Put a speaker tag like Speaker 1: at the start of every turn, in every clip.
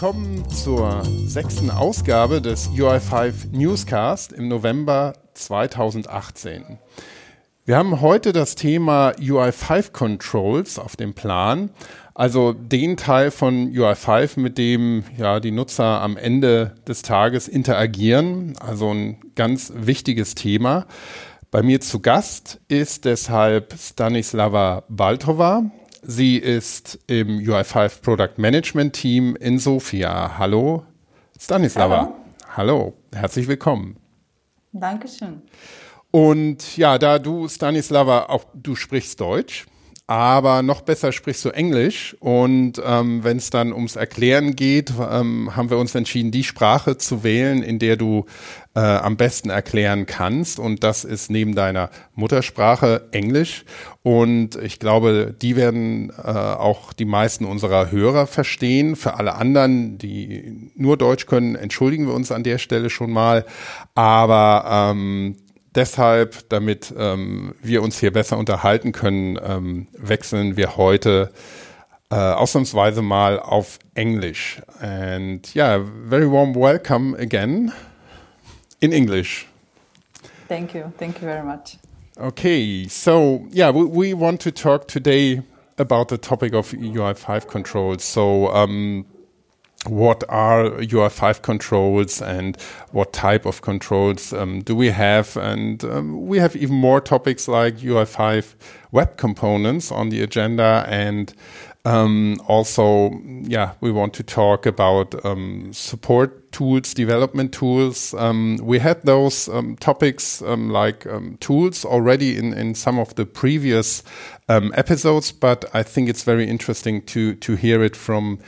Speaker 1: willkommen zur sechsten Ausgabe des UI5 Newscast im November 2018. Wir haben heute das Thema UI5 Controls auf dem Plan, also den Teil von UI5, mit dem ja die Nutzer am Ende des Tages interagieren, also ein ganz wichtiges Thema. Bei mir zu Gast ist deshalb Stanislava Baltova. Sie ist im UI5 Product Management Team in Sofia. Hallo, Stanislava. Hallo. Hallo, herzlich willkommen.
Speaker 2: Dankeschön.
Speaker 1: Und ja, da du, Stanislava, auch du sprichst Deutsch, aber noch besser sprichst du Englisch. Und ähm, wenn es dann ums Erklären geht, ähm, haben wir uns entschieden, die Sprache zu wählen, in der du äh, am besten erklären kannst. Und das ist neben deiner Muttersprache Englisch. Und ich glaube, die werden äh, auch die meisten unserer Hörer verstehen. Für alle anderen, die nur Deutsch können, entschuldigen wir uns an der Stelle schon mal. Aber ähm, deshalb, damit ähm, wir uns hier besser unterhalten können, ähm, wechseln wir heute äh, ausnahmsweise mal auf Englisch. And yeah, very warm welcome again in English.
Speaker 2: Thank you. Thank you very much.
Speaker 1: Okay, so yeah, we, we want to talk today about the topic of UI5 controls. So, um, what are UI5 controls and what type of controls um, do we have? And um, we have even more topics like UI5 web components on the agenda and um, also, yeah, we want to talk about um, support tools, development tools. Um, we had those um, topics um, like um, tools already in, in some of the previous episodes, but I think it's very interesting to to hear it from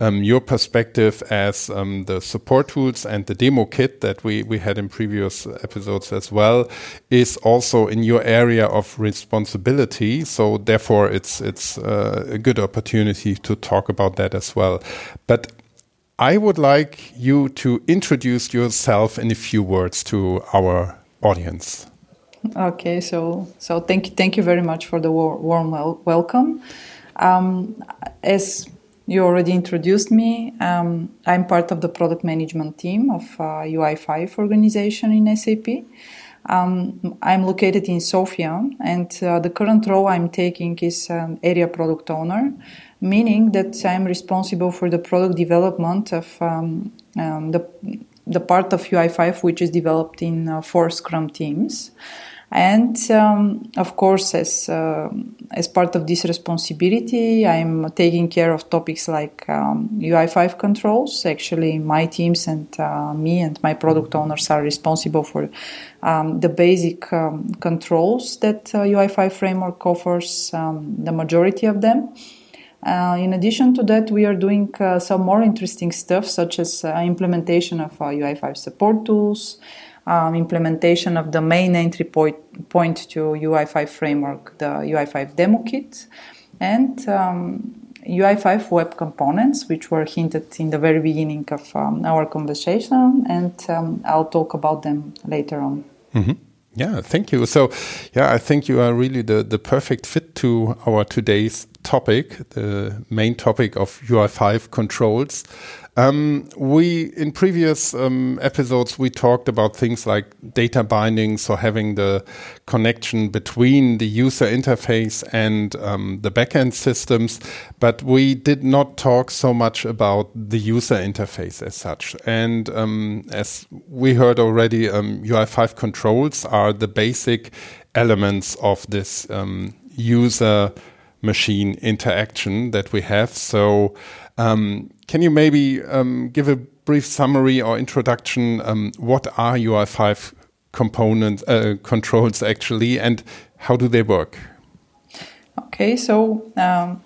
Speaker 1: your perspective as the support tools and the demo kit that we we had in previous episodes as well is also in your area of responsibility. So therefore, it's it's uh, a good opportunity to talk about that as well. But I would like you to introduce yourself in a few words to our audience.
Speaker 2: Okay, so so thank you, thank you very much for the warm wel welcome. Um, as you already introduced me, um, I'm part of the product management team of uh, UI5 organization in SAP. Um, I'm located in Sofia, and uh, the current role I'm taking is an area product owner, meaning that I'm responsible for the product development of um, um, the the part of UI5 which is developed in uh, four Scrum teams. And um, of course, as uh, as part of this responsibility, I'm taking care of topics like um, UI5 controls. Actually, my teams and uh, me and my product owners are responsible for um, the basic um, controls that uh, UI5 framework offers. Um, the majority of them. Uh, in addition to that, we are doing uh, some more interesting stuff, such as uh, implementation of UI5 support tools um, implementation of the main entry point, point to UI5 framework, the UI5 demo kit, and um, UI5 web components, which were hinted in the very beginning of um, our conversation, and um, I'll talk about them later on.
Speaker 1: Mm -hmm. Yeah, thank you. So, yeah, I think you are really the, the perfect fit to our today's topic, the main topic of UI5 controls. Um, we in previous um, episodes we talked about things like data binding, so having the connection between the user interface and um, the backend systems, but we did not talk so much about the user interface as such. And um, as we heard already, UI5 um, controls are the basic elements of this um, user machine interaction that we have. So um, can you maybe um, give a brief summary or introduction? Um, what are UI5 components uh, controls actually, and how do they work?
Speaker 2: Okay, so um,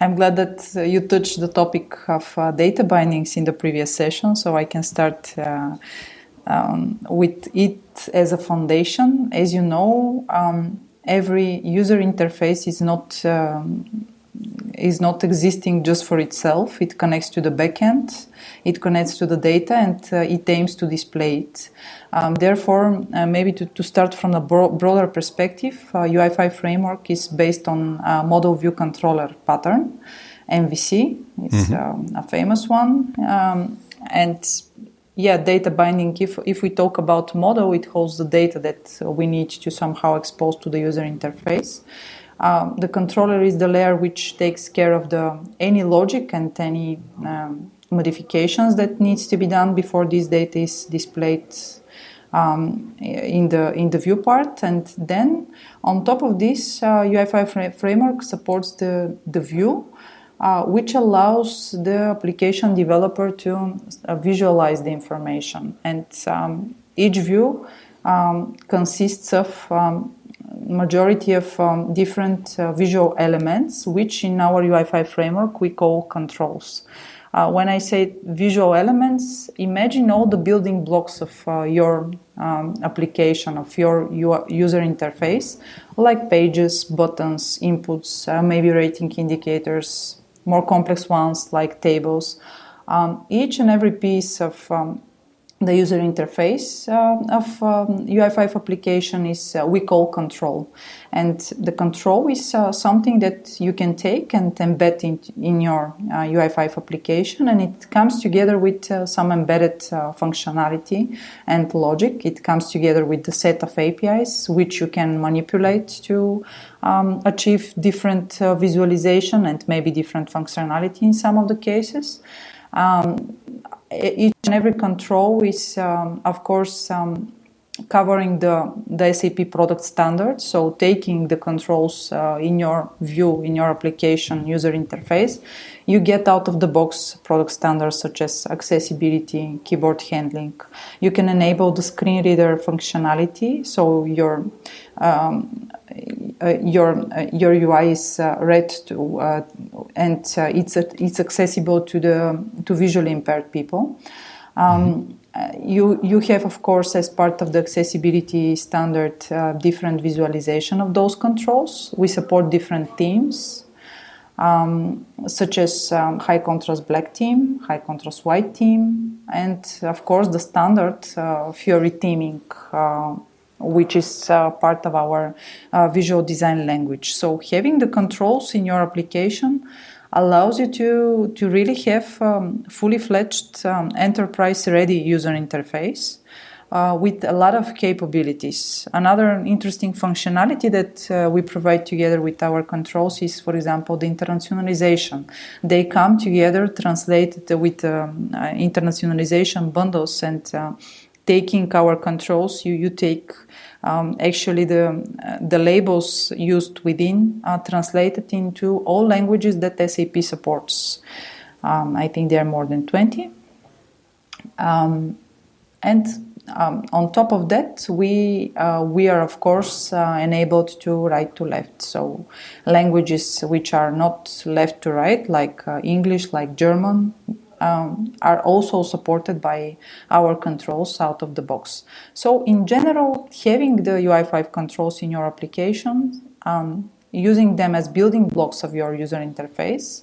Speaker 2: I'm glad that uh, you touched the topic of uh, data bindings in the previous session, so I can start uh, um, with it as a foundation. As you know, um, every user interface is not um, is not existing just for itself. It connects to the backend, it connects to the data, and uh, it aims to display it. Um, therefore, uh, maybe to, to, start from a bro- broader perspective, uh, UI5 framework is based on model view controller pattern. MVC is mm-hmm. um, a famous one. Um, and yeah, data binding, if, if we talk about model, it holds the data that we need to somehow expose to the user interface. Um, the controller is the layer which takes care of the any logic and any um, modifications that needs to be done before this data is displayed um, in the in the view part. And then on top of this, uh, UI5 framework supports the the view. Uh, which allows the application developer to uh, visualize the information. And um, each view um, consists of um, majority of um, different uh, visual elements, which in our UI5 framework we call controls. Uh, when I say visual elements, imagine all the building blocks of uh, your um, application, of your user interface, like pages, buttons, inputs, uh, maybe rating indicators, more complex ones like tables. Um, each and every piece of um, the user interface uh, of um, UI5 application is uh, we call control. And the control is uh, something that you can take and embed in, in your UI5 uh, application. And it comes together with uh, some embedded uh, functionality and logic. It comes together with the set of APIs, which you can manipulate to um, achieve different visualization and maybe different functionality in some of the cases. Um, each and every control is, um, of course, um, covering the, the SAP product standards. So taking the controls uh, in your view, in your application user interface, you get out of the box product standards such as accessibility, keyboard handling. You can enable the screen reader functionality. So your um, your uh, your UI is uh, read to uh, and uh, it's it's accessible to the to visually impaired people. Um, uh, you you have of course as part of the accessibility standard uh, different visualization of those controls we support different themes um, such as um, high contrast black theme high contrast white theme and of course the standard uh, fiori theming uh, which is uh, part of our uh, visual design language so having the controls in your application allows you to, to really have um, fully fledged um, enterprise ready user interface. Uh, with a lot of capabilities. Another interesting functionality that uh, we provide together with our controls is, for example, the internationalization. They come together translated with um, uh, internationalization bundles and uh, taking our controls, you, you take um, actually the uh, the labels used within are translated into all languages that SAP supports. Um, I think there are more than 20. Um, and um, on top of that, we uh, we are of course uh, enabled to right to left. So languages which are not left to right, like uh, English, like German, um, are also supported by our controls out of the box. So, in general, having the UI5 controls in your application, um, using them as building blocks of your user interface,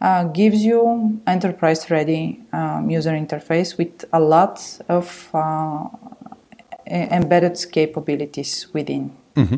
Speaker 2: uh, gives you enterprise ready um, user interface with a lot of uh, embedded capabilities within.
Speaker 1: Mm-hmm.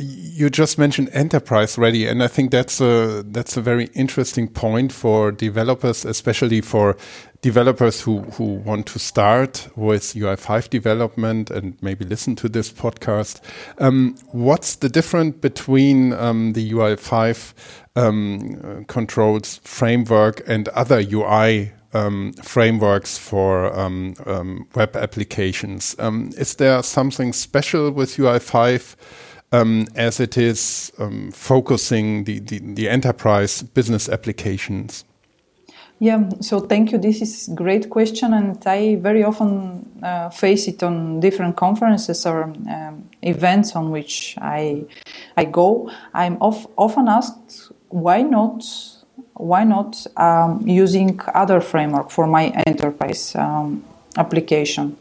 Speaker 1: You just mentioned enterprise ready, and I think that's a that's a very interesting point for developers, especially for developers who who want to start with UI5 development and maybe listen to this podcast. Um, what's the difference between um, the UI5 um, controls framework and other UI um, frameworks for um, um, web applications. Um, is there something special with UI5 um, as it is um, focusing the, the, the, enterprise business applications?
Speaker 2: Yeah, so thank you. This is a great question, and I very often uh, face it on different conferences or um, events on which I I go. I'm of, often asked why not why not um, using other framework for my enterprise um, application.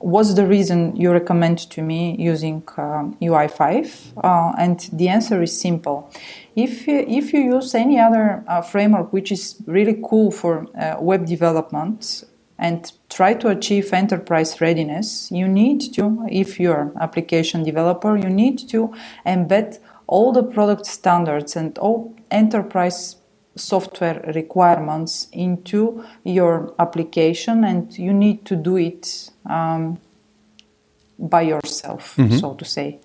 Speaker 2: What's the reason you recommend to me using uh, UI5? Uh, and the answer is simple. If you, if you use any other uh, framework which is really cool for uh, web development and try to achieve enterprise readiness, you need to, if you're application developer, you need to embed all the product standards and all enterprise software requirements into your application and you need to do it um, by yourself mm-hmm. so to say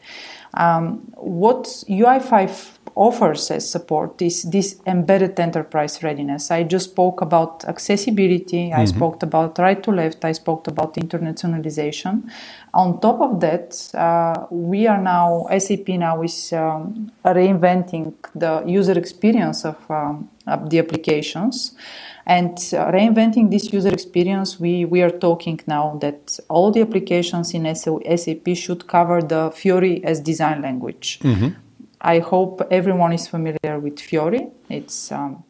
Speaker 2: um, what UI5 offers as support is this embedded enterprise readiness. I just spoke about accessibility, I mm-hmm. spoke about right to left, I spoke about internationalization. On top of that, uh, we are now, SAP now is um, reinventing the user experience of, um, of the applications. And uh, reinventing this user experience, we, we are talking now that all the applications in SAP should cover the Fiori as design language. Mm-hmm. I hope everyone is familiar with Fiori. It's um,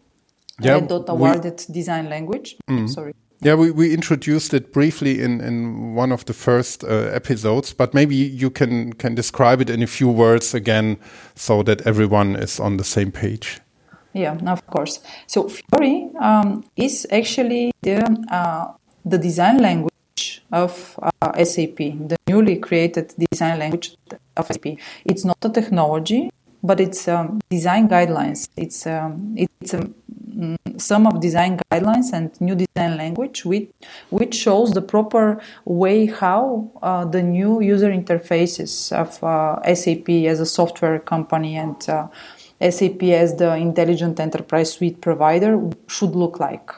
Speaker 2: yeah, Red Dot awarded we, design language. Mm. Sorry.
Speaker 1: Yeah, we, we introduced it briefly in, in one of the first uh, episodes, but maybe you can, can describe it in a few words again so that everyone is on the same page.
Speaker 2: Yeah, of course. So Fiori um, is actually the uh, the design language of uh, SAP, the newly created design language of SAP. It's not a technology, but it's um, design guidelines. It's um, it's a um, some of design guidelines and new design language, which which shows the proper way how uh, the new user interfaces of uh, SAP as a software company and uh, SAP as the intelligent enterprise suite provider should look like.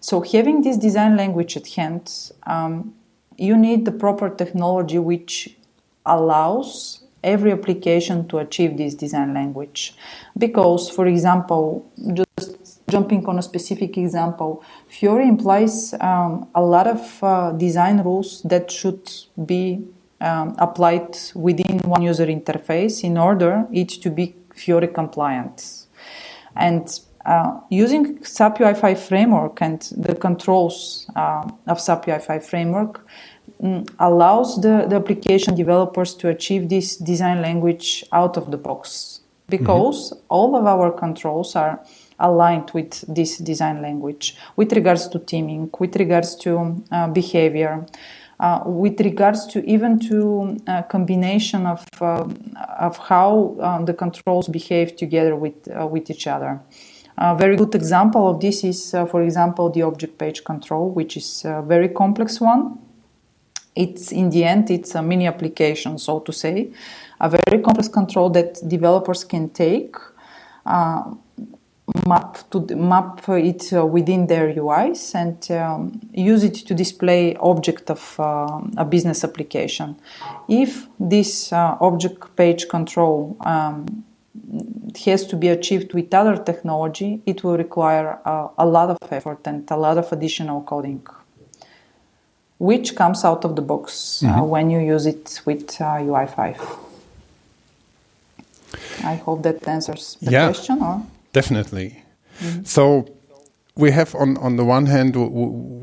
Speaker 2: So, having this design language at hand, um, you need the proper technology which allows every application to achieve this design language. Because, for example, just jumping on a specific example, Fiori implies um, a lot of uh, design rules that should be um, applied within one user interface in order it to be Fiori compliant. And uh, using SAP UI5 framework and the controls uh, of SAP UI5 framework um, allows the, the application developers to achieve this design language out of the box because mm-hmm. all of our controls are aligned with this design language with regards to theming, with regards to uh, behavior, uh, with regards to even to a uh, combination of uh, of how um, the controls behave together with uh, with each other. A very good example of this is, uh, for example, the object page control, which is a very complex one. It's in the end, it's a mini application, so to say, a very complex control that developers can take map to map it uh, within their UIs and um, use it to display object of uh, a business application. If this uh, object page control um, has to be achieved with other technology, it will require uh, a lot of effort and a lot of additional coding, which comes out of the box uh, mm-hmm. when you use it with UI5. Uh, I hope that answers the yeah. question. Or
Speaker 1: Definitely. Mm-hmm. So we have on on the one hand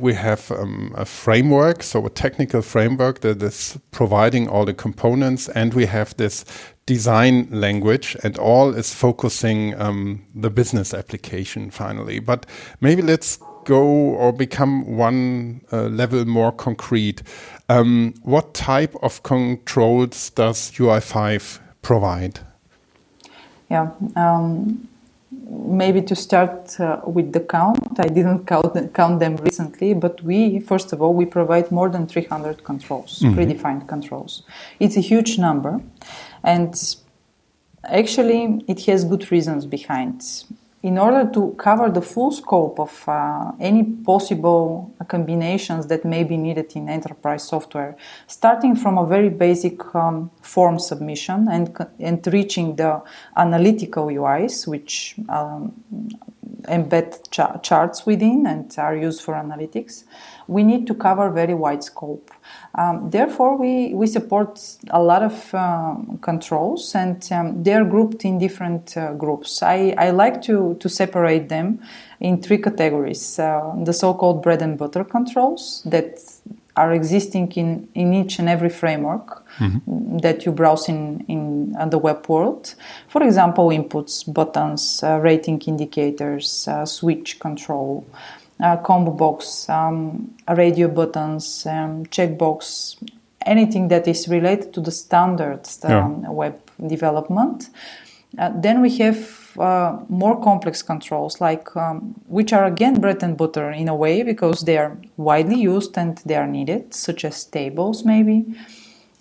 Speaker 1: we have um, a framework, so a technical framework that is providing all the components, and we have this design language, and all is focusing um, the business application finally. But maybe let's go or become one uh, level more concrete. Um, what type of controls does UI5 provide?
Speaker 2: Yeah. Maybe to start uh, with the count, I didn't count, count them recently, but we, first of all, we provide more than 300 controls, mm-hmm. predefined controls. It's a huge number, and actually, it has good reasons behind in order to cover the full scope of uh, any possible combinations that may be needed in enterprise software, starting from a very basic um, form submission and, and reaching the analytical UIs, which um, embed cha- charts within and are used for analytics, we need to cover very wide scope. Um, therefore, we, we support a lot of um, controls and um, they're grouped in different uh, groups. I, I like to, to separate them in three categories uh, the so called bread and butter controls that are existing in, in each and every framework mm-hmm. that you browse in, in uh, the web world. For example, inputs, buttons, uh, rating indicators, uh, switch control uh, combo box, um, radio buttons, um, checkbox, anything that is related to the standards um, yeah. web development. Uh, then we have uh, more complex controls, like um, which are again bread and butter in a way because they are widely used and they are needed, such as tables, maybe.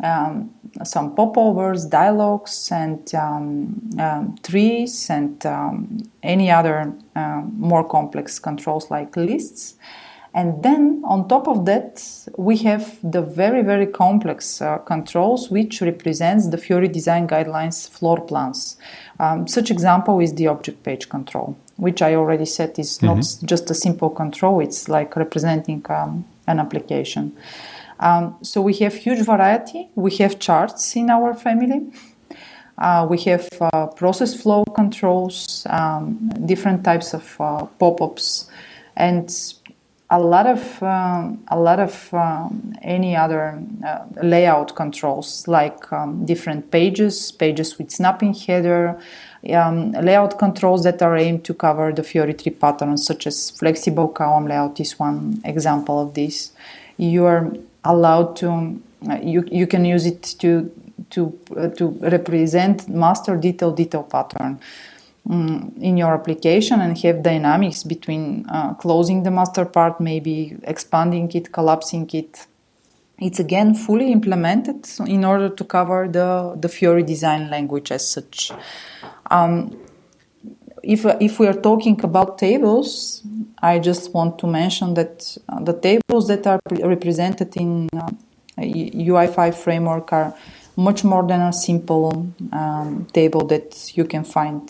Speaker 2: Um, some popovers, dialogues, and um, um trees, and um, any other uh, more complex controls like lists. And then on top of that, we have the very, very complex uh, controls, which represents the Fiori design guidelines floor plans. Um, such example is the object page control, which I already said is mm-hmm. not just a simple control. It's like representing um, an application. Um, so we have huge variety. We have charts in our family. Uh, we have uh, process flow controls, um, different types of uh, pop-ups, and a lot of um, a lot of um, any other uh, layout controls like um, different pages, pages with snapping header, um, layout controls that are aimed to cover the Fiori tree patterns, such as flexible column layout is one example of this. You are allowed to uh, you you can use it to to uh, to represent master detail detail pattern um, in your application and have dynamics between uh, closing the master part, maybe expanding it, collapsing it. It's again fully implemented in order to cover the, the Fiori design language as such. Um, if, if we are talking about tables, I just want to mention that uh, the tables that are represented in uh, UI5 framework are much more than a simple um, table that you can find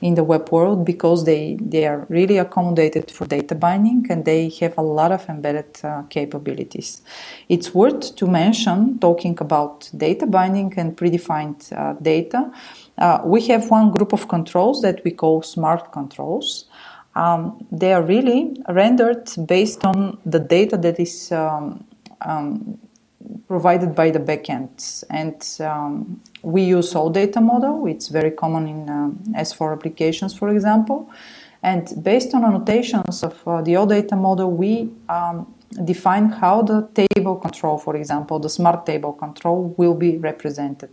Speaker 2: in the web world because they, they are really accommodated for data binding and they have a lot of embedded uh, capabilities. It's worth to mention, talking about data binding and predefined uh, data, uh, we have one group of controls that we call smart controls. Um, they are really rendered based on the data that is um, um, provided by the backend. And um, we use OData model. It's very common in um, S4 applications, for example. And based on annotations of uh, the OData model, we um, define how the table control, for example, the smart table control will be represented.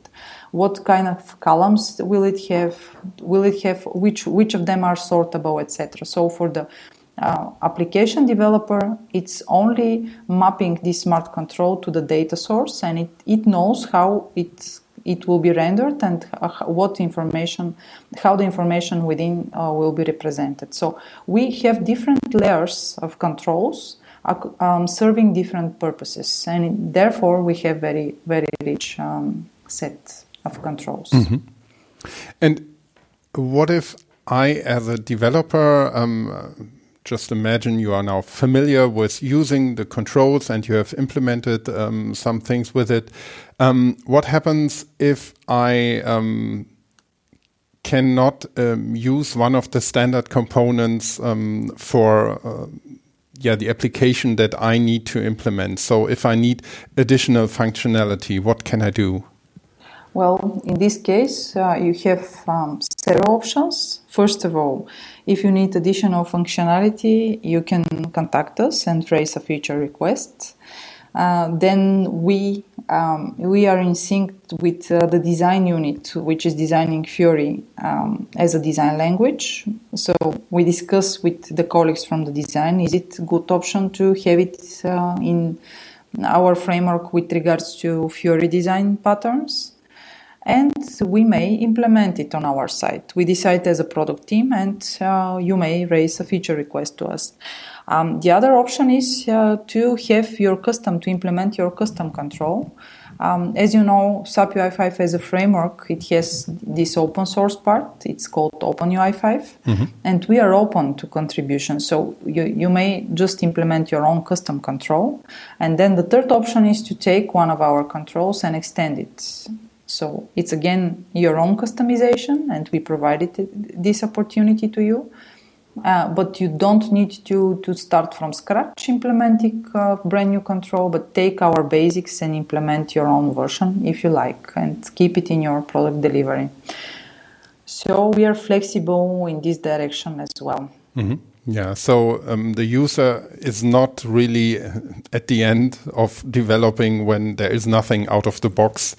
Speaker 2: What kind of columns will it have? Will it have which which of them are sortable, etc. So for the uh, application developer, it's only mapping this smart control to the data source and it, it knows how it, it will be rendered and what information, how the information within uh, will be represented. So we have different layers of controls um, serving different purposes and therefore we have very, very rich um, set of controls.
Speaker 1: Mm-hmm. And what if I, as a developer, um, just imagine you are now familiar with using the controls and you have implemented um, some things with it. Um, what happens if I um, cannot um, use one of the standard components um, for uh, yeah the application that I need to implement? So if I need additional functionality, what can I do?
Speaker 2: Well, in this case, uh, you have um, several options. First of all, if you need additional functionality, you can contact us and raise a feature request. Uh, then we um, we are in sync with uh, the design unit, which is designing Fiori um, as a design language. So we discuss with the colleagues from the design: is it good option to have it uh, in our framework with regards to Fiori design patterns? And we may implement it on our site. We decide as a product team, and uh, you may raise a feature request to us. Um, the other option is uh, to have your custom, to implement your custom control. Um, as you know, SAP UI5 as a framework, it has this open source part. It's called Open UI5, mm-hmm. and we are open to contribution. So you, you may just implement your own custom control. And then the third option is to take one of our controls and extend it. So it's again your own customization, and we provided this opportunity to you. Uh, but you don't need to, to start from scratch implementing a brand new control, but take our basics and implement your own version if you like and keep it in your product delivery. So we are flexible in this direction as well.
Speaker 1: Mm-hmm. Yeah, so um, the user is not really at the end of developing when there is nothing out of the box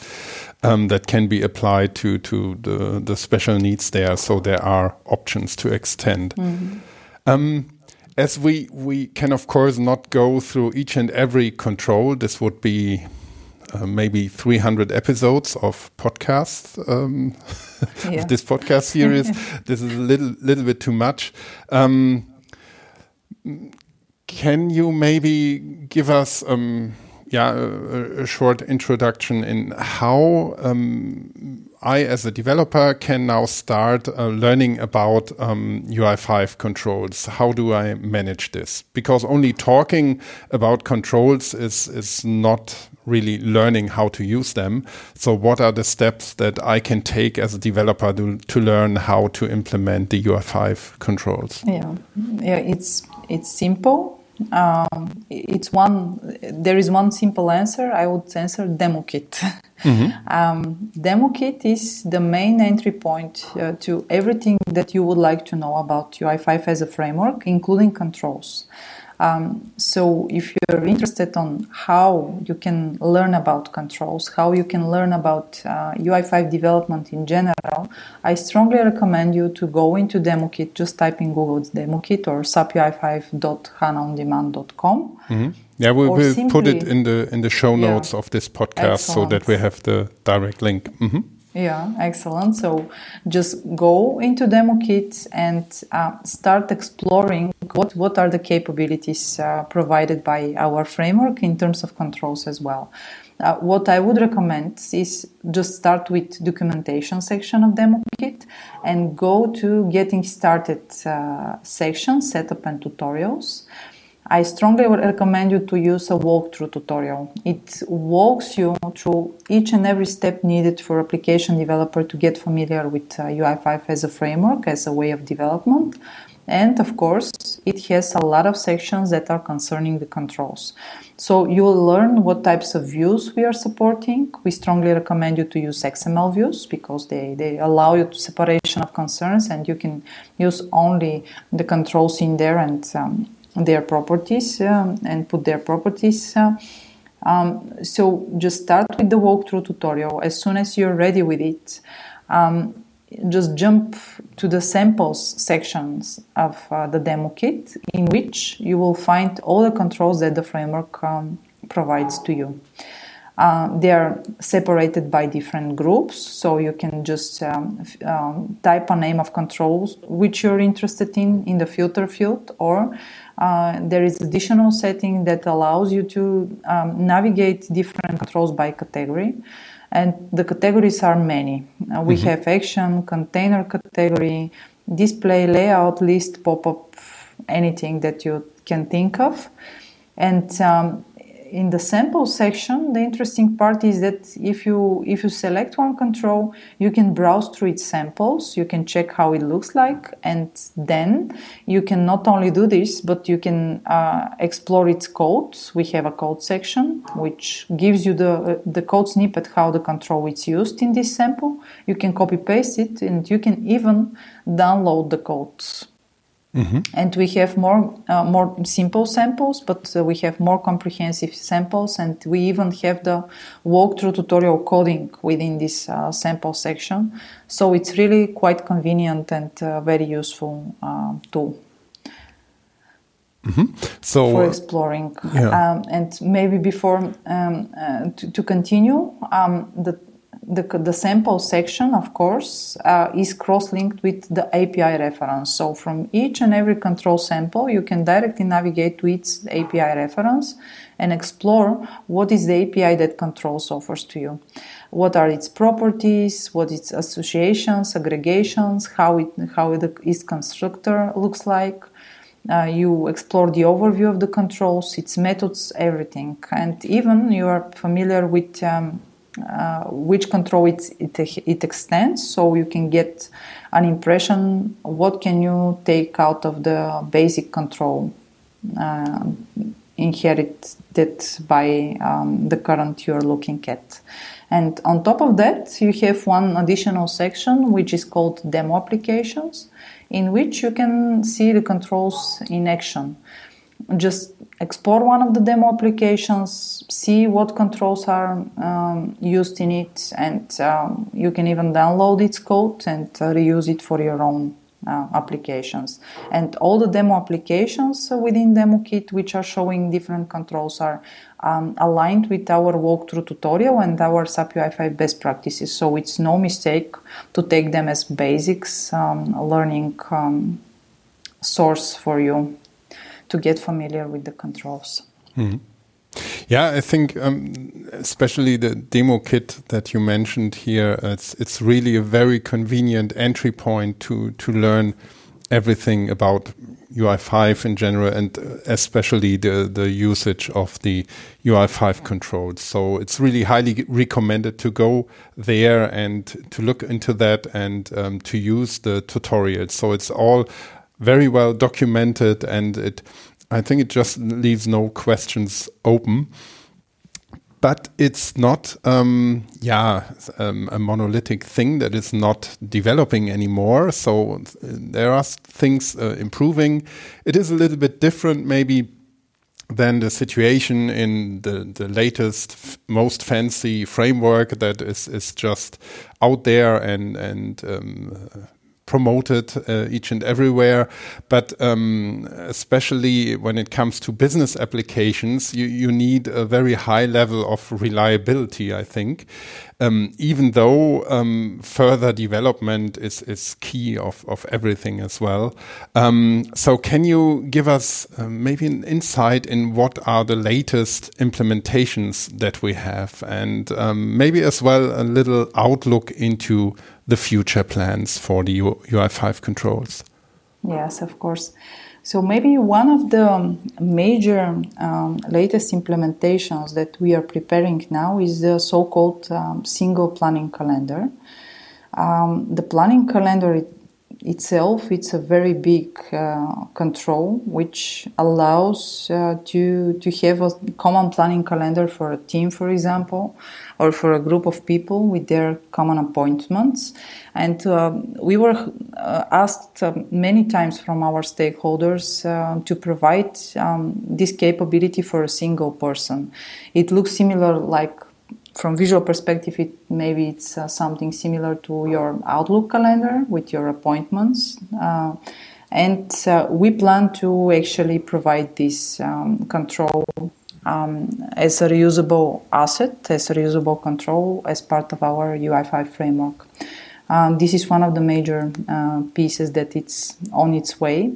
Speaker 1: um, that can be applied to to the the special needs there. So there are options to extend. Mm -hmm. um, as we we can of course not go through each and every control. This would be uh, maybe 300 episodes of podcasts um, yeah. of this podcast series. this is a little little bit too much. Um, can you maybe give us um, yeah, a, a, short introduction in how um, I, as a developer, can now start uh, learning about um, UI5 controls. How do I manage this? Because only talking about controls is is not really learning how to use them. So, what are the steps that I can take as a developer to, to learn how to implement the UI5 controls?
Speaker 2: Yeah, yeah, it's it's simple um, it's one. There is one simple answer. I would answer demo kit. Mm-hmm. Um, demo kit is the main entry point uh, to everything that you would like to know about UI5 as a framework, including controls. Um, so if you're interested on how you can learn about controls, how you can learn about uh, UI5 development in general, I strongly recommend you to go into DemoKit, just type in Google DemoKit or sapui5.hanaondemand.com.
Speaker 1: Mm-hmm. Yeah, we will put it in the in the show notes yeah, of this podcast excellent. so that we have the direct link. Mm-hmm.
Speaker 2: Yeah, excellent. So just go into demo kit and uh, start exploring what, what are the capabilities uh, provided by our framework in terms of controls as well. Uh, what I would recommend is just start with documentation section of demo kit and go to getting started uh, section, setup and tutorials. I strongly recommend you to use a walkthrough tutorial. It walks you through each and every step needed for application developer to get familiar with uh, UI5 as a framework, as a way of development. And of course, it has a lot of sections that are concerning the controls. So you will learn what types of views we are supporting. We strongly recommend you to use XML views because they, they allow you to separation of concerns and you can use only the controls in there and um, their properties um, and put their properties. Uh, um, so just start with the walkthrough tutorial. As soon as you're ready with it, um, just jump to the samples sections of uh, the demo kit, in which you will find all the controls that the framework um, provides to you. Uh, they are separated by different groups, so you can just um, um, type a name of controls which you're interested in in the filter field, or uh, there is additional setting that allows you to um, navigate different controls by category. And the categories are many. Uh, we mm-hmm. have action container category display layout list pop-up anything that you can think of. And um, in the sample section, the interesting part is that if you if you select one control, you can browse through its samples, you can check how it looks like, and then you can not only do this, but you can uh, explore its code. We have a code section which gives you the the code snippet how the control is used in this sample. You can copy paste it, and you can even download the codes Mm-hmm. And we have more uh, more simple samples, but uh, we have more comprehensive samples, and we even have the walkthrough tutorial coding within this uh, sample section. So it's really quite convenient and uh, very useful uh, tool.
Speaker 1: Mm-hmm. So
Speaker 2: for exploring, yeah. um, and maybe before um, uh, to, to, continue, um, the the, the sample section, of course, uh, is cross-linked with the API reference. So from each and every control sample, you can directly navigate to its API reference and explore what is the API that controls offers to you. What are its properties, what its associations, aggregations, how it how it, its constructor looks like. Uh, you explore the overview of the controls, its methods, everything, and even you are familiar with um, uh, which control it, it, it extends so you can get an impression what can you take out of the basic control uh, inherited by um, the current you're looking at. And on top of that, you have one additional section which is called demo applications, in which you can see the controls in action. Just explore one of the demo applications, see what controls are um, used in it, and um, you can even download its code and uh, reuse it for your own uh, applications. And all the demo applications within DemoKit, which are showing different controls, are um, aligned with our walkthrough tutorial and our SAP UI5 best practices. So it's no mistake to take them as basics, um, learning um, source for you to get familiar with the controls.
Speaker 1: Mm-hmm. Yeah, I think um, especially the demo kit that you mentioned here, it's it's really a very convenient entry point to to learn everything about UI5 in general, and especially the the usage of the UI5 controls. So it's really highly recommended to go there and to look into that and um, to use the tutorials. So it's all very well documented and it I think it just leaves no questions open. But it's not, um, yeah, um, a monolithic thing that is not developing anymore. So uh, there are things uh, improving. It is a little bit different, maybe than the situation in the, the latest, most fancy framework that is, is just out there and, and um, promoted uh, each and everywhere. But um, especially when it comes to business applications, you, you need a very high level of reliability, I think. Um, even though um, further development is, is key of, of everything as well. Um, so, can you give us uh, maybe an insight in what are the latest implementations that we have, and um, maybe as well a little outlook into the future plans for the UI5 controls?
Speaker 2: Yes, of course. So maybe one of the major um, latest implementations that we are preparing now is the so-called um, single planning calendar. Um, the planning calendar itself it's a very big uh, control which allows uh, to to have a common planning calendar for a team for example or for a group of people with their common appointments. And uh, we were uh, asked uh, many times from our stakeholders uh, to provide um, this capability for a single person. It looks similar like from visual perspective, it maybe it's uh, something similar to your Outlook calendar with your appointments. Uh, and uh, we plan to actually provide this um, control um, as a reusable asset, as a reusable control as part of our UI5 framework. Um, this is one of the major uh, pieces that it's on its way.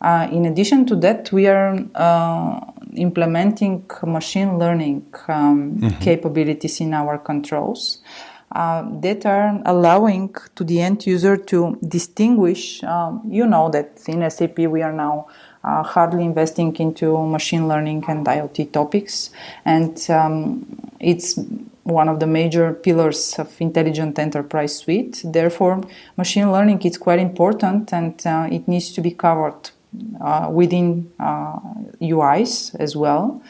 Speaker 2: Uh, in addition to that, we are uh, implementing machine learning um, mm-hmm. capabilities in our controls uh, that are allowing to the end user to distinguish. Um, you know that in SAP we are now uh, hardly investing into machine learning and IoT topics, and um, it's one of the major pillars of intelligent enterprise suite. Therefore, machine learning is quite important and uh, it needs to be covered within UIs uh, as well.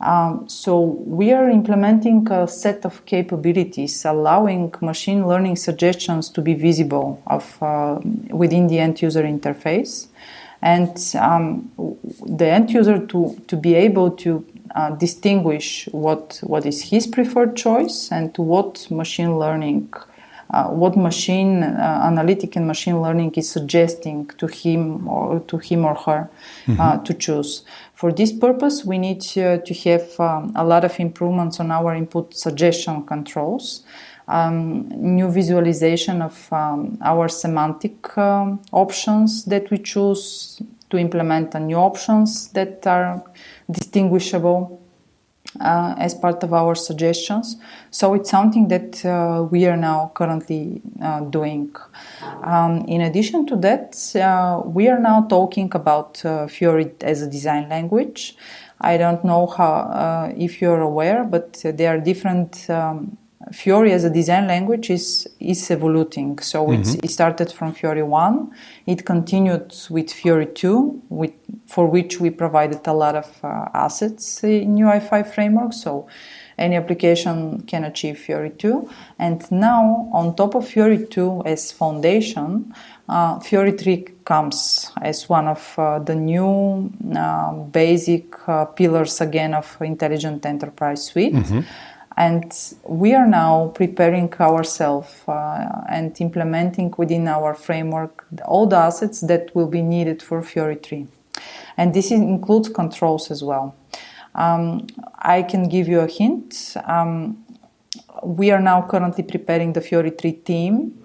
Speaker 2: Um, so we are implementing a set of capabilities allowing machine learning suggestions to be visible of, uh, within the end user interface and um, the end user to, to be able to uh, distinguish what, what is his preferred choice and what machine learning uh, what machine uh, analytic and machine learning is suggesting to him or to him or her uh, mm-hmm. to choose. For this purpose, we need to, to have um, a lot of improvements on our input suggestion controls. Um, new visualization of um, our semantic um, options that we choose to implement and new options that are distinguishable uh, as part of our suggestions. So it's something that uh, we are now currently uh, doing. Um, in addition to that, uh, we are now talking about uh, Fiori as a design language. I don't know how uh, if you're aware, but there are different um, Fiori as a design language is is evolving. So mm-hmm. it started from Fiori one, it continued with Fiori two, with, for which we provided a lot of uh, assets in UI5 framework. So any application can achieve Fiori 2. And now, on top of Fiori 2 as foundation, uh, Fiori 3 comes as one of uh, the new uh, basic uh, pillars again of Intelligent Enterprise Suite. Mm-hmm. And we are now preparing ourselves uh, and implementing within our framework all the assets that will be needed for Fiori 3. And this includes controls as well. Um, I can give you a hint. Um, we are now currently preparing the Fiori 3 theme,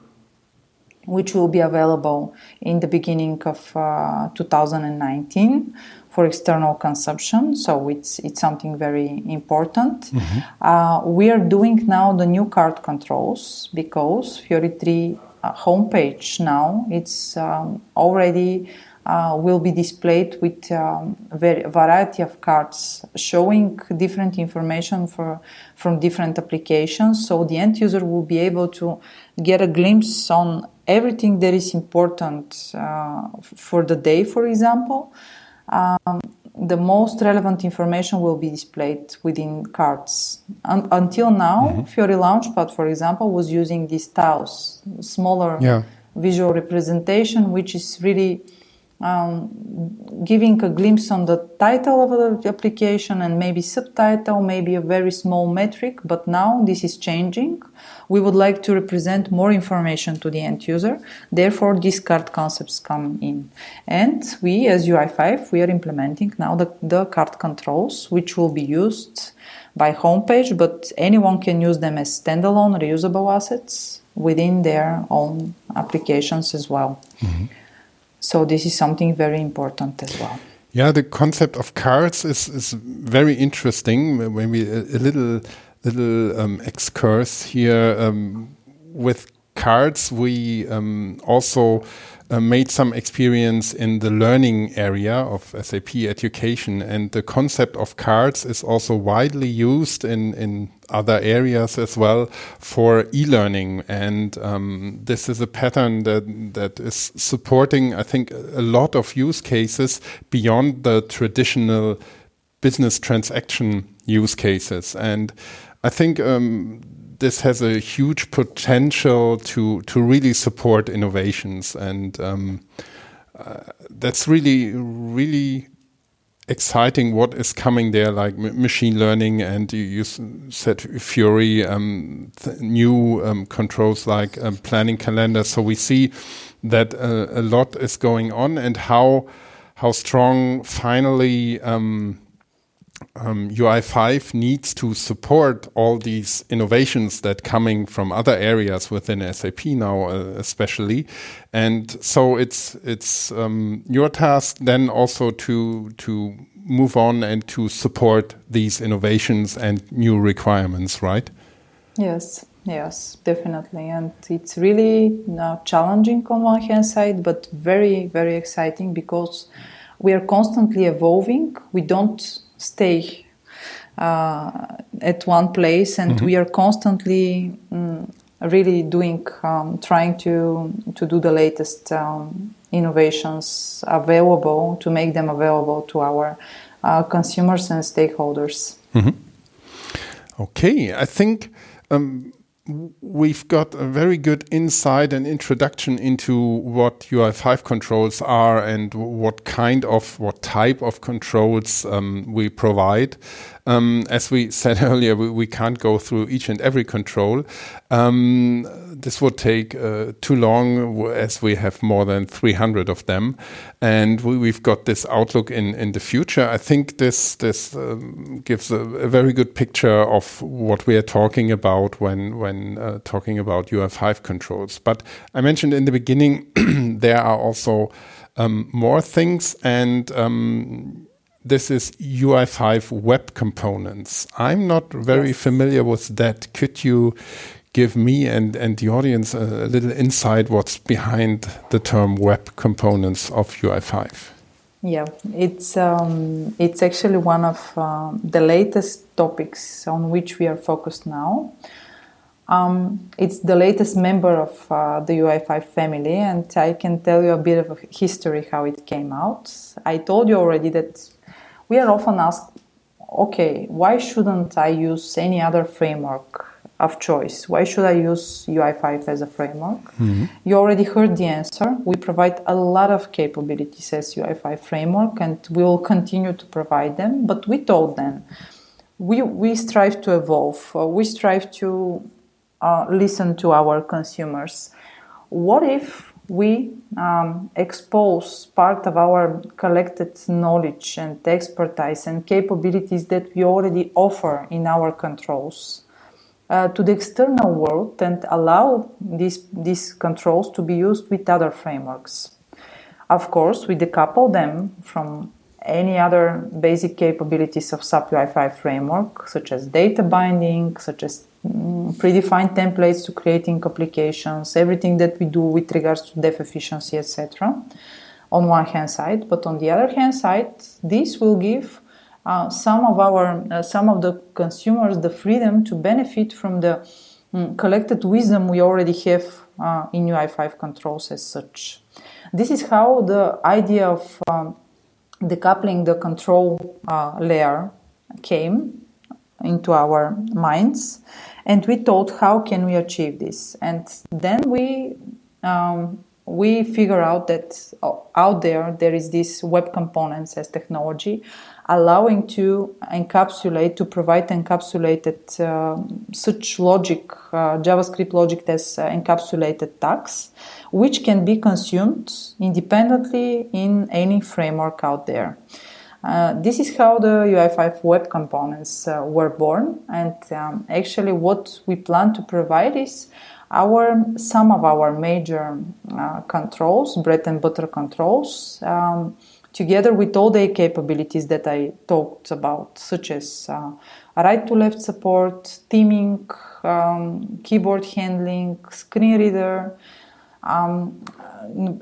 Speaker 2: which will be available in the beginning of uh, 2019 for external consumption. So it's it's something very important. Mm-hmm. Uh, we are doing now the new card controls because Fiori 3 uh, homepage now it's um, already uh, will be displayed with um, a variety of cards showing different information for, from different applications. So the end user will be able to get a glimpse on everything that is important uh, for the day, for example. Um, the most relevant information will be displayed within cards. Un- until now, mm-hmm. Fiori Launchpad, for example, was using these tiles, smaller yeah. visual representation, which is really um, giving a glimpse on the title of the application and maybe subtitle, maybe a very small metric, but now this is changing. We would like to represent more information to the end user. Therefore, these card concepts come in. And we, as UI5, we are implementing now the, the card controls, which will be used by homepage, but anyone can use them as standalone reusable assets within their own applications as well. Mm-hmm. So this is something very important as well.
Speaker 1: Yeah, the concept of cards is, is very interesting. Maybe a, a little little um, excurse here um, with cards. We um, also uh, made some experience in the learning area of SAP education, and the concept of cards is also widely used in in other areas as well for e-learning. And um, this is a pattern that that is supporting, I think, a lot of use cases beyond the traditional business transaction use cases. And I think um, this has a huge potential to to really support innovations, and um, uh, that's really really exciting. What is coming there, like machine learning, and you, you said Fiori, um, new um, controls like um, planning calendar. So we see that uh, a lot is going on, and how how strong finally um, um, UI5 needs to support all these innovations that coming from other areas within SAP now, uh, especially. And so it's it's um, your task then also to to move on and to support these innovations and new requirements, right?
Speaker 2: Yes, yes, definitely. And it's really challenging on one hand side, but very, very exciting because we are constantly evolving. We don't stay uh, at one place, and mm-hmm. we are constantly um, really doing, um, trying to to do the latest um, innovations available to make them available to our uh, consumers and stakeholders.
Speaker 1: Mm-hmm. Okay, I think um, we've got a very good insight and introduction into what UI5 controls are and what kind of, what type of controls um, we provide. Um, as we said earlier, we, we, can't go through each and every control. Um, this would take uh, too long as we have more than 300 of them. And we, have got this outlook in, in the future. I think this, this um, gives a, a, very good picture of what we are talking about when, when uh, talking about UI5 controls. But I mentioned in the beginning, there are also um, more things and um, this is UI5 web components. I'm not very yes. familiar with that. Could you give me and, and the audience a, a, little insight what's behind the term web components of UI5?
Speaker 2: Yeah, it's um, it's actually one of uh, the latest topics on which we are focused now. Um, it's the latest member of uh, the UI5 family, and I can tell you a bit of a history how it came out. I told you already that we are often asked, okay, why shouldn't I use any other framework of choice? Why should I use UI5 as a framework? Mm-hmm. You already heard the answer. We provide a lot of capabilities as UI5 framework, and we will continue to provide them. But we told them we, we strive to evolve, uh, we strive to uh, listen to our consumers. What if we um, expose part of our collected knowledge and expertise and capabilities that we already offer in our controls uh, to the external world and allow these, these controls to be used with other frameworks? Of course, we decouple them from any other basic capabilities of SAP UI5 framework, such as data binding, such as mm, predefined templates to creating applications, everything that we do with regards to dev efficiency, etc. On one hand side, but on the other hand side, this will give uh, some of our uh, some of the consumers the freedom to benefit from the um, collected wisdom we already have uh, in UI5 controls as such. This is how the idea of um, decoupling the control uh, layer came into our minds and we thought how can we achieve this and then we um, we figure out that uh, out there there is this web components as technology allowing to encapsulate to provide encapsulated uh, such logic uh, javascript logic as uh, encapsulated tags which can be consumed independently in any framework out there. Uh, this is how the UI5 web components uh, were born, and um, actually, what we plan to provide is our some of our major uh, controls, bread and butter controls, um, together with all the capabilities that I talked about, such as uh, right to left support, theming, um, keyboard handling, screen reader um,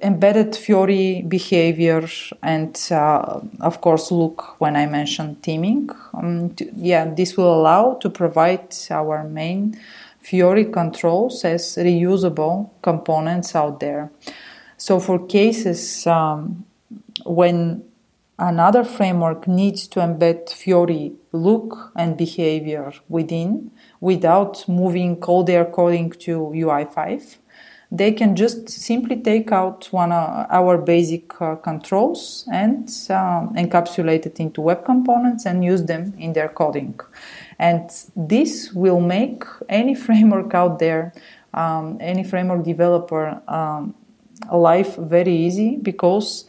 Speaker 2: embedded Fiori behavior and, uh, of course, look when I mentioned theming. Um, to, yeah, this will allow to provide our main Fiori controls as reusable components out there. So, for cases um, when another framework needs to embed Fiori look and behavior within without moving all their coding to UI5, they can just simply take out one of our basic uh, controls and um, encapsulate it into web components and use them in their coding. And this will make any framework out there, um, any framework developer, um, life very easy because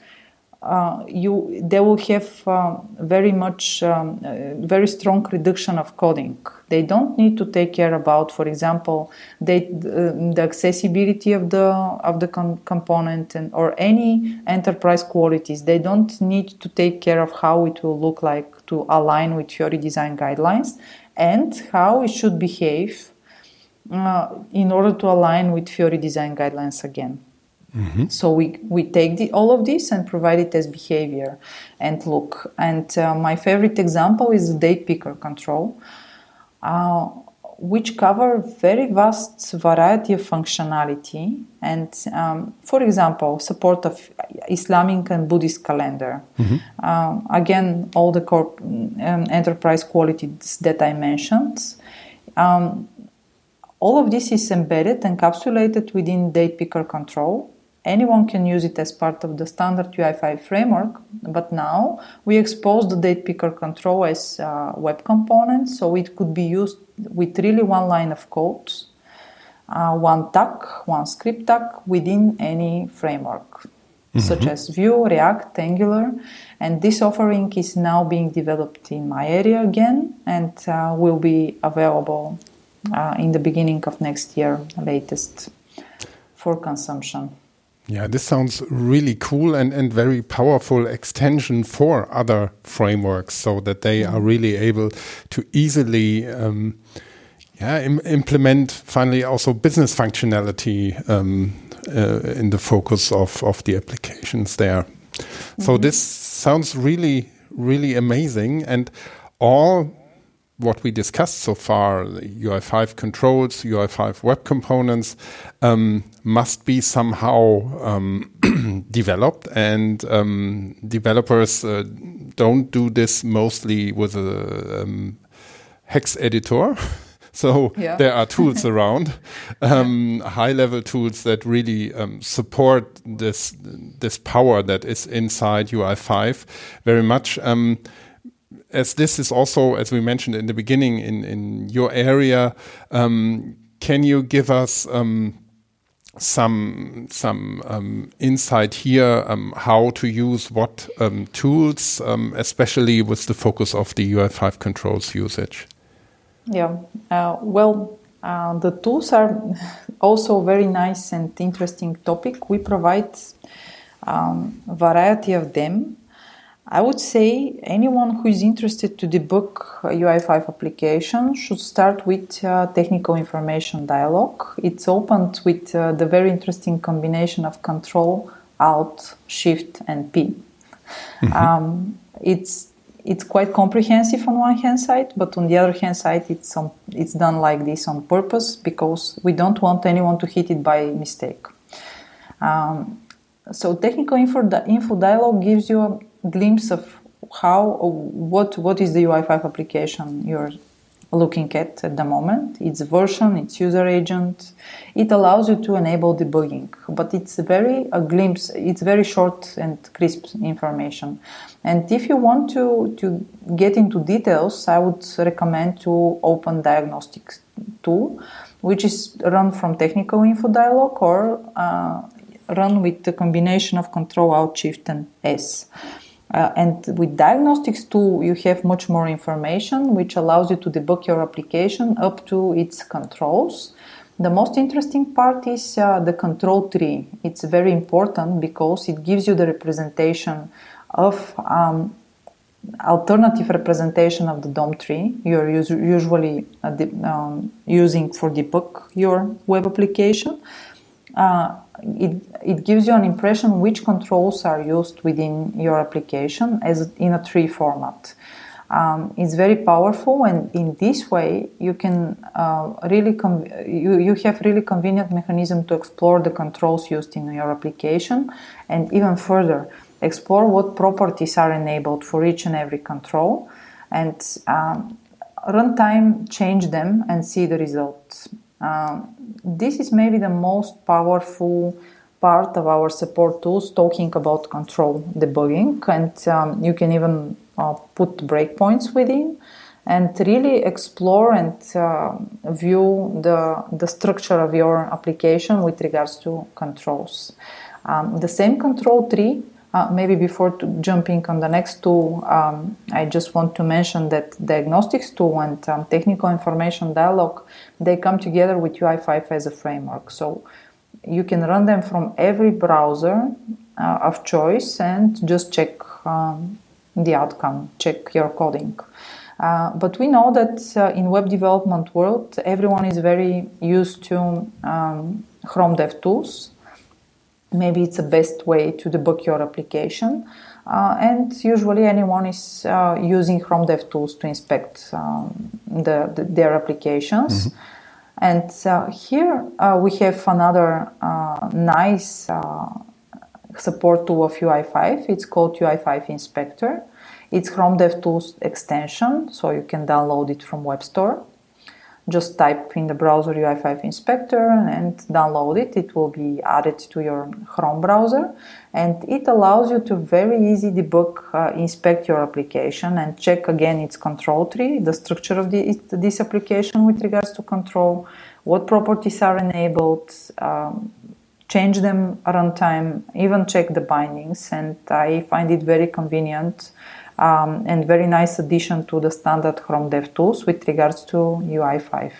Speaker 2: uh, you they will have uh, very much um, uh, very strong reduction of coding. They don't need to take care about, for example, they, uh, the accessibility of the of the com- component and or any enterprise qualities. They don't need to take care of how it will look like to align with Fiori design guidelines and how it should behave uh, in order to align with Fiori design guidelines again. Mm-hmm. So we, we take the, all of this and provide it as behavior and look. And uh, my favorite example is the date picker control, uh, which cover very vast variety of functionality. And um, for example, support of Islamic and Buddhist calendar. Mm-hmm. Um, again, all the corp- um, enterprise qualities that I mentioned. Um, all of this is embedded, encapsulated within date picker control anyone can use it as part of the standard UI5 framework, but now we expose the date picker control as a web component, so it could be used with really one line of code, uh, one tag, one script tag within any framework. Mm-hmm. Such as Vue, React, Angular, and this offering is now being developed in my area again and uh, will be available uh, in the beginning of next year, latest, for consumption.
Speaker 1: Yeah, this sounds really cool and, and very powerful extension for other frameworks so that they are really able to easily um, yeah, Im implement finally also business functionality um, uh, in the focus of, of the applications there. Mm -hmm. So mm-hmm. this sounds really, really amazing. And all what we discussed so far, UI5 controls, UI5 web components, um, must be somehow um, developed, and um, developers uh, don't do this mostly with a um, hex editor. So yeah. there are tools around, um, high level tools that really um, support this this power that is inside UI5 very much. As this is also, as we mentioned in the beginning, in in your area, um, can you give us? Um, some some um, insight here um, how to use what um, tools, um, especially with the focus of the UI5 controls usage.
Speaker 2: Yeah, uh, well, uh, the tools are also very nice and interesting topic. We provide variety of them. I would say anyone who is interested to debug a UI5 application should start with uh, technical information dialog. It's opened with uh, the very interesting combination of Control, Alt, Shift, and P. Mm-hmm. Um, it's it's quite comprehensive on one hand side, but on the other hand side, it's on, it's done like this on purpose because we don't want anyone to hit it by mistake. Um, so technical info, info dialog gives you a glimpse of how what what is the UI5 application you're looking at at the moment. Its version, its user agent. It allows you to enable debugging, but it's very a glimpse. It's very short and crisp information. And if you want to to get into details, I would recommend to open diagnostics tool, which is run from technical info dialog or uh, run with the combination of Control Alt Shift and S. Uh, and with diagnostics tool, you have much more information, which allows you to debug your application up to its controls. The most interesting part is uh, the control tree. It's very important because it gives you the representation of um, alternative representation of the DOM tree you're usually uh, um, using for debug your web application. Uh, it, it gives you an impression which controls are used within your application as in a tree format. Um, it's very powerful, and in this way, you can uh, really con- you, you have really convenient mechanism to explore the controls used in your application, and even further explore what properties are enabled for each and every control, and um, runtime change them and see the results. Um, this is maybe the most powerful part of our support tools talking about control debugging and um, you can even uh, put breakpoints within and really explore and uh, view the, the structure of your application with regards to controls. Um, the same control tree uh, maybe before jumping on the next tool, um, I just want to mention that diagnostics tool and um, technical information dialog they come together with UI5 as a framework. So you can run them from every browser uh, of choice and just check um, the outcome, check your coding. Uh, but we know that uh, in web development world, everyone is very used to um, Chrome DevTools maybe it's the best way to debug your application. Uh, and usually anyone is uh, using Chrome DevTools to inspect um, the, the, their applications. Mm-hmm. And uh, here uh, we have another uh, nice uh, support tool of UI5. It's called UI5 Inspector. It's Chrome DevTools extension, so you can download it from Web Store just type in the browser UI5 inspector and download it. It will be added to your Chrome browser and it allows you to very easy debug, uh, inspect your application and check again its control tree, the structure of the, this application with regards to control, what properties are enabled, um, change them runtime, even check the bindings. And I find it very convenient um, and very nice addition to the standard Chrome DevTools with regards to UI5.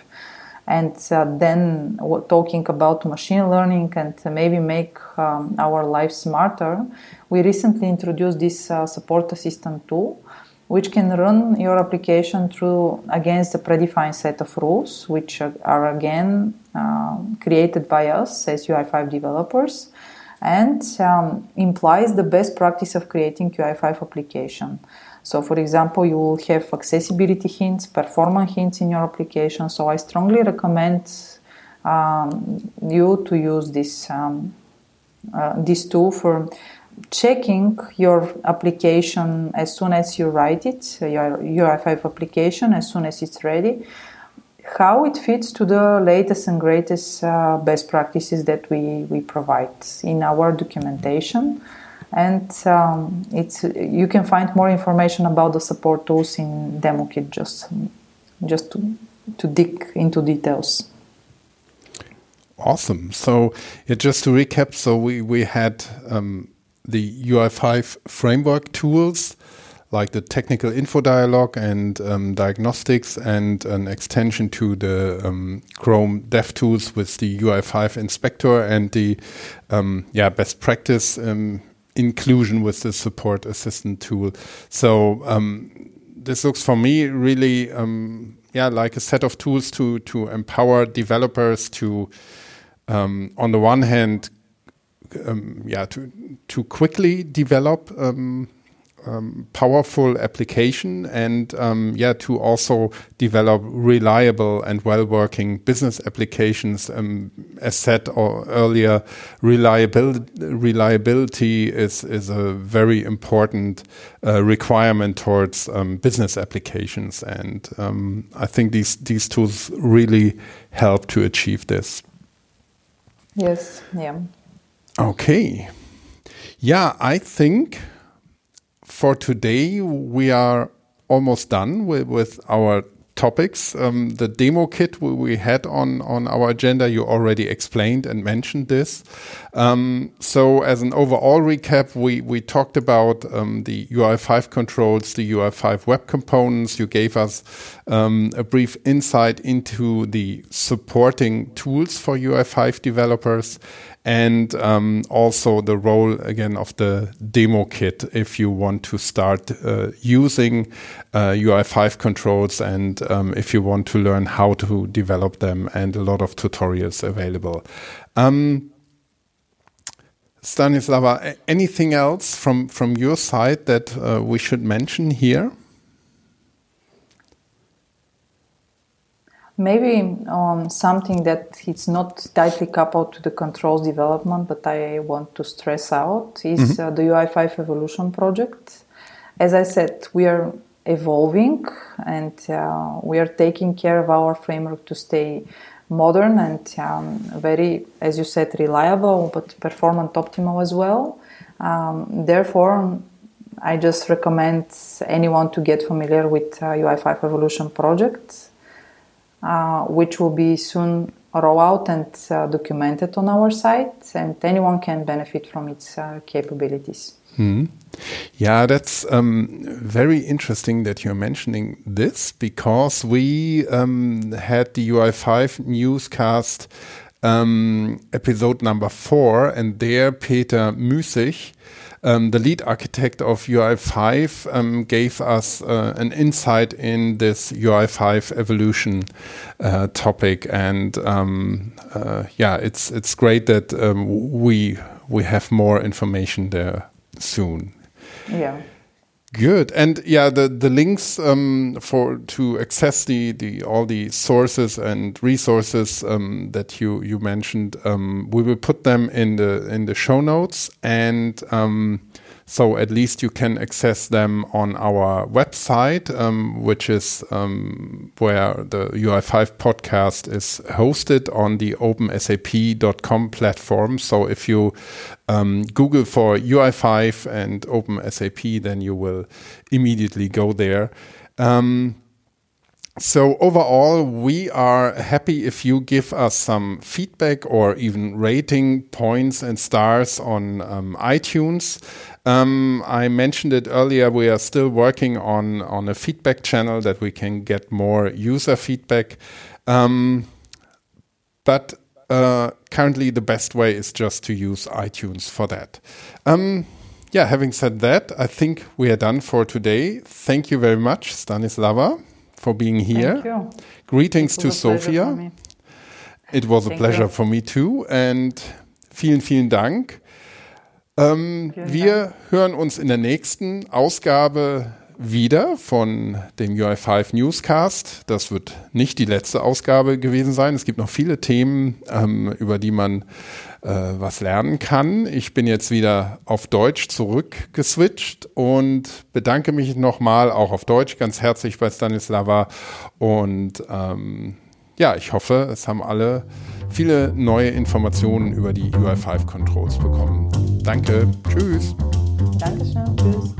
Speaker 2: And uh, then talking about machine learning and maybe make um, our life smarter, we recently introduced this uh, support assistant tool, which can run your application through against a predefined set of rules, which are again uh, created by us as UI5 developers and um, implies the best practice of creating UI5 application. So, for example, you will have accessibility hints, performance hints in your application. So, I strongly recommend um, you to use this um, uh, this tool for checking your application as soon as you write it, your UI5 application, as soon as it's ready, how it fits to the latest and greatest uh, best practices that we, we provide in our documentation. And um, it's you can find more information about the support tools in demo kit just just to, to dig into details.
Speaker 1: Awesome. So, yeah, just to recap, so we we had um, the UI5 framework tools like the technical info dialog and um, diagnostics and an extension to the um, Chrome DevTools with the UI5 inspector and the um, yeah best practice um, inclusion with the support assistant tool. So um, this looks for me really um, yeah like a set of tools to to empower developers to on the one hand yeah, to to quickly develop um, um, powerful application and um, yeah, to also develop reliable and well-working business applications. Um, as said or earlier, reliability reliability is is a very important uh, requirement towards um, business applications, and I think these these tools really help to achieve this.
Speaker 2: Yes. Yeah.
Speaker 1: Okay. Yeah, I think for today we are almost done with, with our topics. Um, the demo kit we, had on, on our agenda, you already explained and mentioned this. Um, so, as an overall recap, we, we talked about um, the UI5 controls, the UI5 web components. You gave us um, a brief insight into the supporting tools for UI5 developers and um, also the role again of the demo kit if you want to start uh, using uh, UI5 controls and um, if you want to learn how to develop them, and a lot of tutorials available. Um, Stanislava, anything else from, from your side that uh, we should mention here?
Speaker 2: Maybe um, something that it's not tightly coupled to the controls development, but I want to stress out is mm-hmm. uh, the UI5 evolution project. As I said, we are evolving and uh, we are taking care of our framework to stay modern and um, very, as you said, reliable but performant optimal as well. Um, therefore, I just recommend anyone to get familiar with uh, UI5 Evolution project, uh, which will be soon rolled out and uh, documented on our site, and anyone can benefit from its uh, capabilities.
Speaker 1: Hmm. Yeah, that's um, very interesting that you're mentioning this because we um, had the UI5 newscast um, episode number four, and there Peter Müßig, um, the lead architect of UI5, um, gave us uh, an insight in this UI5 evolution uh, topic, and um, uh, yeah, it's it's great that we we have more information there soon.
Speaker 2: Yeah.
Speaker 1: Good, and yeah, the the links um, for to access the the all the sources and resources um, that you you mentioned, um, we will put them in the in the show notes, and um, so at least you can access them on our website, um, which is um, where the UI5 podcast is hosted on the opensap.com platform. So if you um, Google for UI5 and OpenSAP, then you will immediately go there. Um, so overall, we are happy if you give us some feedback or even rating points and stars on um, iTunes. Um, I mentioned it earlier. We are still working on on a feedback channel that we can get more user feedback. Um, but uh, currently, the best way is just to use iTunes for that. Um, yeah, having said that, I think we are done for today. Thank you very much, Stanislava for being here. Greetings to Sofia. It was Thank a pleasure you. for me too. And vielen, vielen Dank. Ähm, wir Dank. hören uns in der nächsten Ausgabe wieder von dem UI5 Newscast. Das wird nicht die letzte Ausgabe gewesen sein. Es gibt noch viele Themen, ähm, über die man äh, was lernen kann. Ich bin jetzt wieder auf Deutsch zurückgeswitcht und bedanke mich nochmal auch auf Deutsch ganz herzlich bei Stanislava. Und ähm, ja, ich hoffe, es haben alle viele neue Informationen über die UI5 Controls bekommen. Danke. Tschüss.
Speaker 2: Dankeschön. Tschüss.